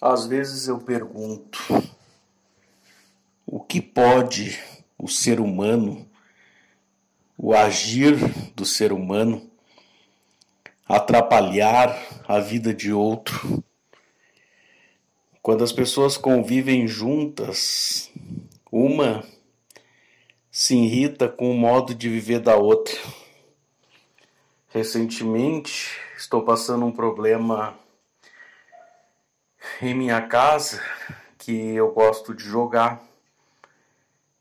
Às vezes eu pergunto: o que pode o ser humano, o agir do ser humano, atrapalhar a vida de outro? Quando as pessoas convivem juntas, uma se irrita com o modo de viver da outra. Recentemente estou passando um problema em minha casa que eu gosto de jogar.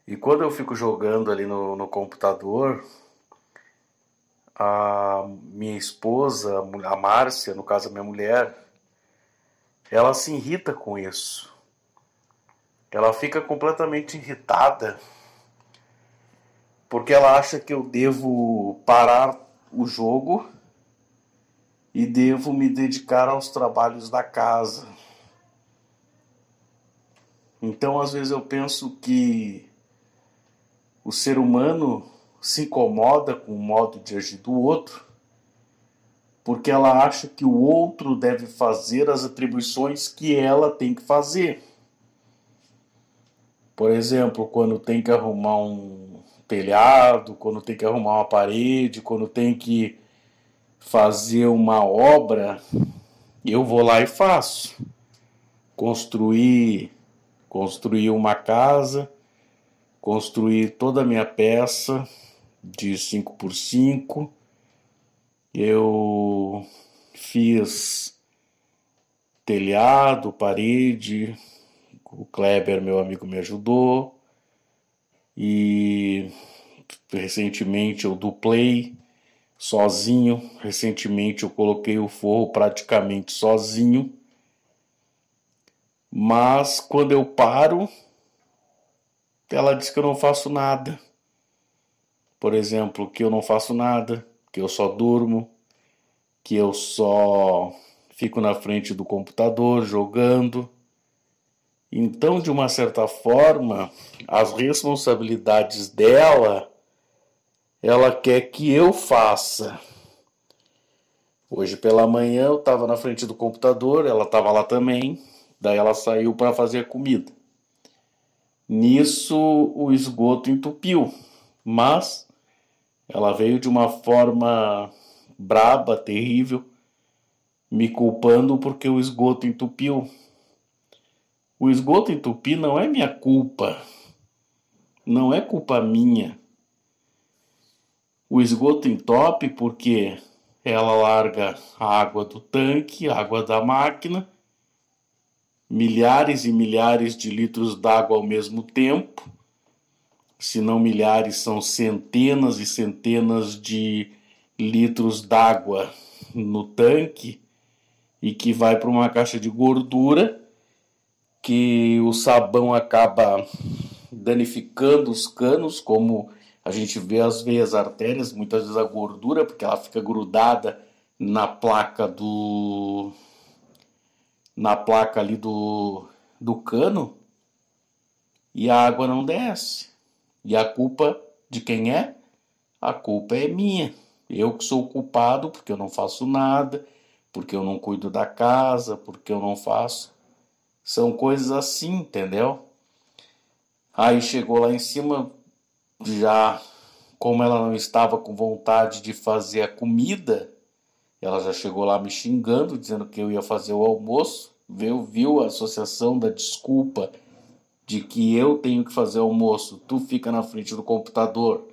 E quando eu fico jogando ali no, no computador, a minha esposa, a Márcia, no caso a minha mulher, ela se irrita com isso. Ela fica completamente irritada porque ela acha que eu devo parar o jogo e devo me dedicar aos trabalhos da casa. Então, às vezes, eu penso que o ser humano se incomoda com o modo de agir do outro, porque ela acha que o outro deve fazer as atribuições que ela tem que fazer. Por exemplo, quando tem que arrumar um telhado, quando tem que arrumar uma parede, quando tem que fazer uma obra, eu vou lá e faço. Construir construir uma casa, construir toda a minha peça de 5 por 5 Eu fiz telhado, parede, o Kleber, meu amigo, me ajudou. E recentemente eu duplei sozinho. Recentemente eu coloquei o forro praticamente sozinho. Mas quando eu paro, ela diz que eu não faço nada. Por exemplo, que eu não faço nada, que eu só durmo, que eu só fico na frente do computador jogando. Então, de uma certa forma, as responsabilidades dela, ela quer que eu faça. Hoje pela manhã eu estava na frente do computador, ela estava lá também. Daí ela saiu para fazer comida. Nisso o esgoto entupiu, mas ela veio de uma forma braba, terrível, me culpando porque o esgoto entupiu. O esgoto entupir não é minha culpa, não é culpa minha. O esgoto entope porque ela larga a água do tanque, a água da máquina milhares e milhares de litros d'água ao mesmo tempo, se não milhares, são centenas e centenas de litros d'água no tanque e que vai para uma caixa de gordura que o sabão acaba danificando os canos, como a gente vê as veias artérias, muitas vezes a gordura, porque ela fica grudada na placa do na placa ali do, do cano e a água não desce. E a culpa de quem é? A culpa é minha. Eu que sou culpado porque eu não faço nada, porque eu não cuido da casa, porque eu não faço. São coisas assim, entendeu? Aí chegou lá em cima, já como ela não estava com vontade de fazer a comida, ela já chegou lá me xingando, dizendo que eu ia fazer o almoço. Viu, viu a associação da desculpa de que eu tenho que fazer o almoço, tu fica na frente do computador.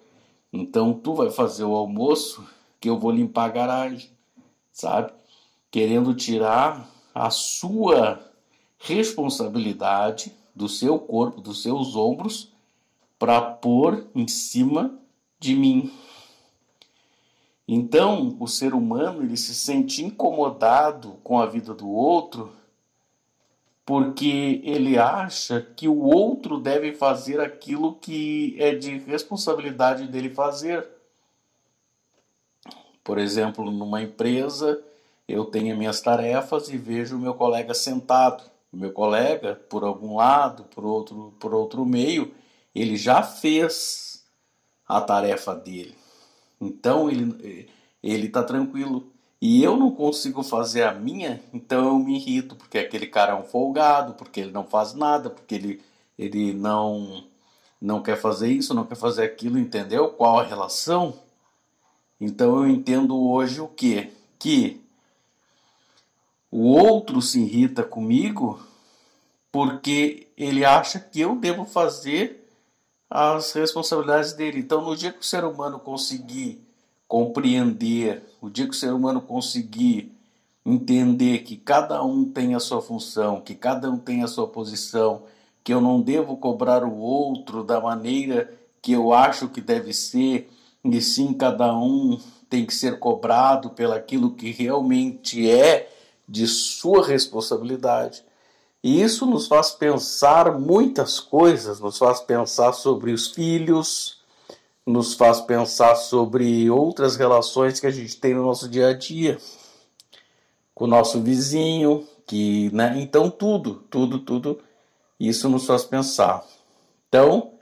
Então tu vai fazer o almoço que eu vou limpar a garagem, sabe? Querendo tirar a sua responsabilidade do seu corpo, dos seus ombros, para pôr em cima de mim. Então, o ser humano ele se sente incomodado com a vida do outro porque ele acha que o outro deve fazer aquilo que é de responsabilidade dele fazer. Por exemplo, numa empresa, eu tenho minhas tarefas e vejo o meu colega sentado. O meu colega, por algum lado, por outro, por outro meio, ele já fez a tarefa dele. Então ele ele está tranquilo. e eu não consigo fazer a minha, então eu me irrito, porque aquele cara é um folgado, porque ele não faz nada, porque ele, ele não, não quer fazer isso, não quer fazer aquilo, entendeu? Qual a relação? Então eu entendo hoje o quê? Que o outro se irrita comigo porque ele acha que eu devo fazer as responsabilidades dele. Então, no dia que o ser humano conseguir compreender, o dia que o ser humano conseguir entender que cada um tem a sua função, que cada um tem a sua posição, que eu não devo cobrar o outro da maneira que eu acho que deve ser, e sim cada um tem que ser cobrado pelaquilo que realmente é de sua responsabilidade. E isso nos faz pensar muitas coisas, nos faz pensar sobre os filhos, nos faz pensar sobre outras relações que a gente tem no nosso dia a dia, com o nosso vizinho, que, né? Então tudo, tudo, tudo isso nos faz pensar. Então,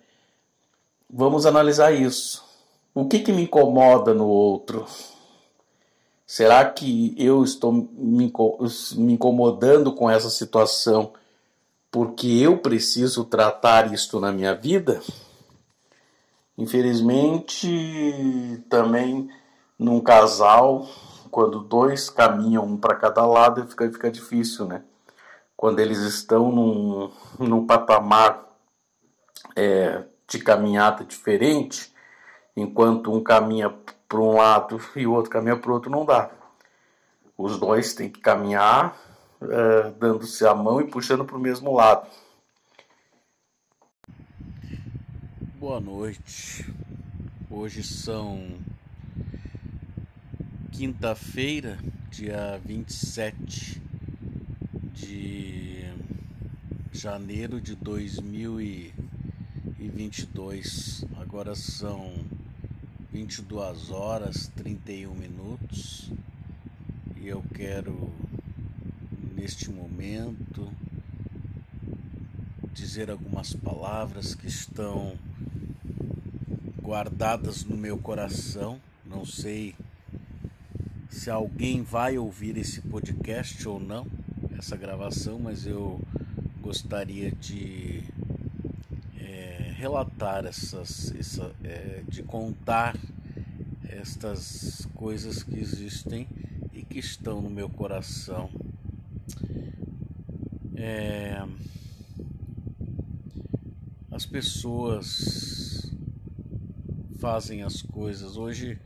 vamos analisar isso. O que, que me incomoda no outro? Será que eu estou me incomodando com essa situação porque eu preciso tratar isto na minha vida? Infelizmente, também num casal, quando dois caminham um para cada lado, fica, fica difícil, né? Quando eles estão num, num patamar é, de caminhada diferente, enquanto um caminha para um lado e o outro caminha para o outro, não dá. Os dois têm que caminhar é, dando-se a mão e puxando para o mesmo lado. Boa noite. Hoje são quinta-feira, dia 27 de janeiro de 2022. Agora são 22 horas 31 minutos e eu quero neste momento dizer algumas palavras que estão guardadas no meu coração. Não sei se alguém vai ouvir esse podcast ou não, essa gravação, mas eu gostaria de relatar essas, essa, é, de contar estas coisas que existem e que estão no meu coração. É, as pessoas fazem as coisas. Hoje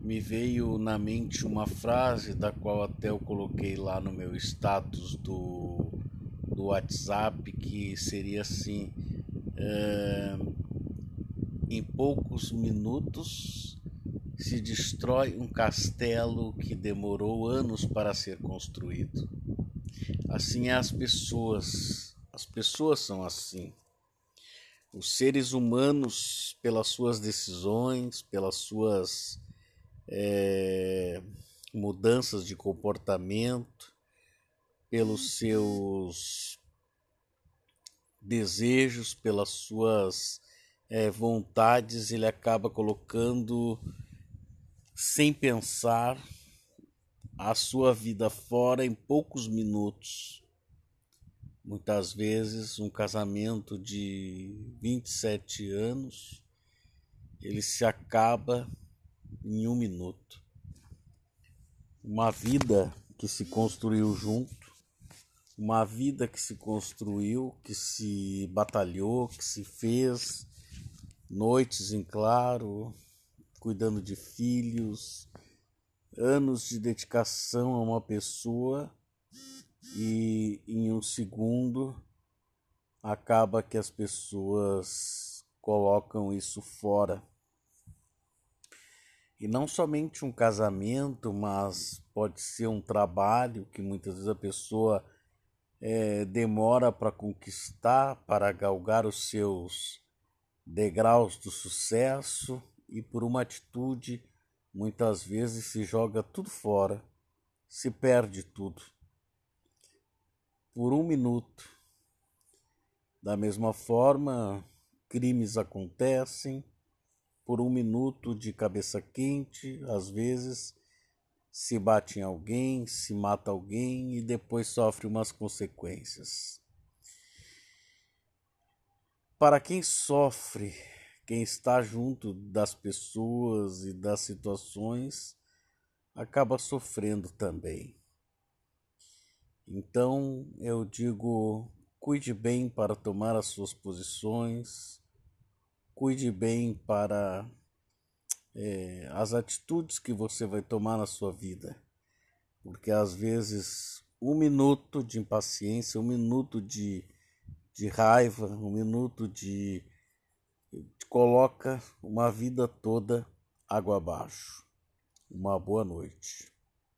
me veio na mente uma frase da qual até eu coloquei lá no meu status do, do WhatsApp que seria assim: é, em poucos minutos se destrói um castelo que demorou anos para ser construído. Assim é as pessoas. As pessoas são assim os seres humanos, pelas suas decisões, pelas suas é, mudanças de comportamento, pelos seus desejos, pelas suas é, vontades, ele acaba colocando, sem pensar, a sua vida fora em poucos minutos Muitas vezes um casamento de 27 anos ele se acaba em um minuto. Uma vida que se construiu junto, uma vida que se construiu, que se batalhou, que se fez, noites em claro, cuidando de filhos, anos de dedicação a uma pessoa e em um segundo acaba que as pessoas colocam isso fora. E não somente um casamento, mas pode ser um trabalho que muitas vezes a pessoa é, demora para conquistar, para galgar os seus degraus do sucesso e por uma atitude muitas vezes se joga tudo fora, se perde tudo por um minuto. Da mesma forma, crimes acontecem por um minuto de cabeça quente, às vezes se bate em alguém, se mata alguém e depois sofre umas consequências. Para quem sofre, quem está junto das pessoas e das situações, acaba sofrendo também. Então eu digo: cuide bem para tomar as suas posições, cuide bem para é, as atitudes que você vai tomar na sua vida, porque às vezes um minuto de impaciência, um minuto de, de raiva, um minuto de, de coloca uma vida toda água abaixo. Uma boa noite.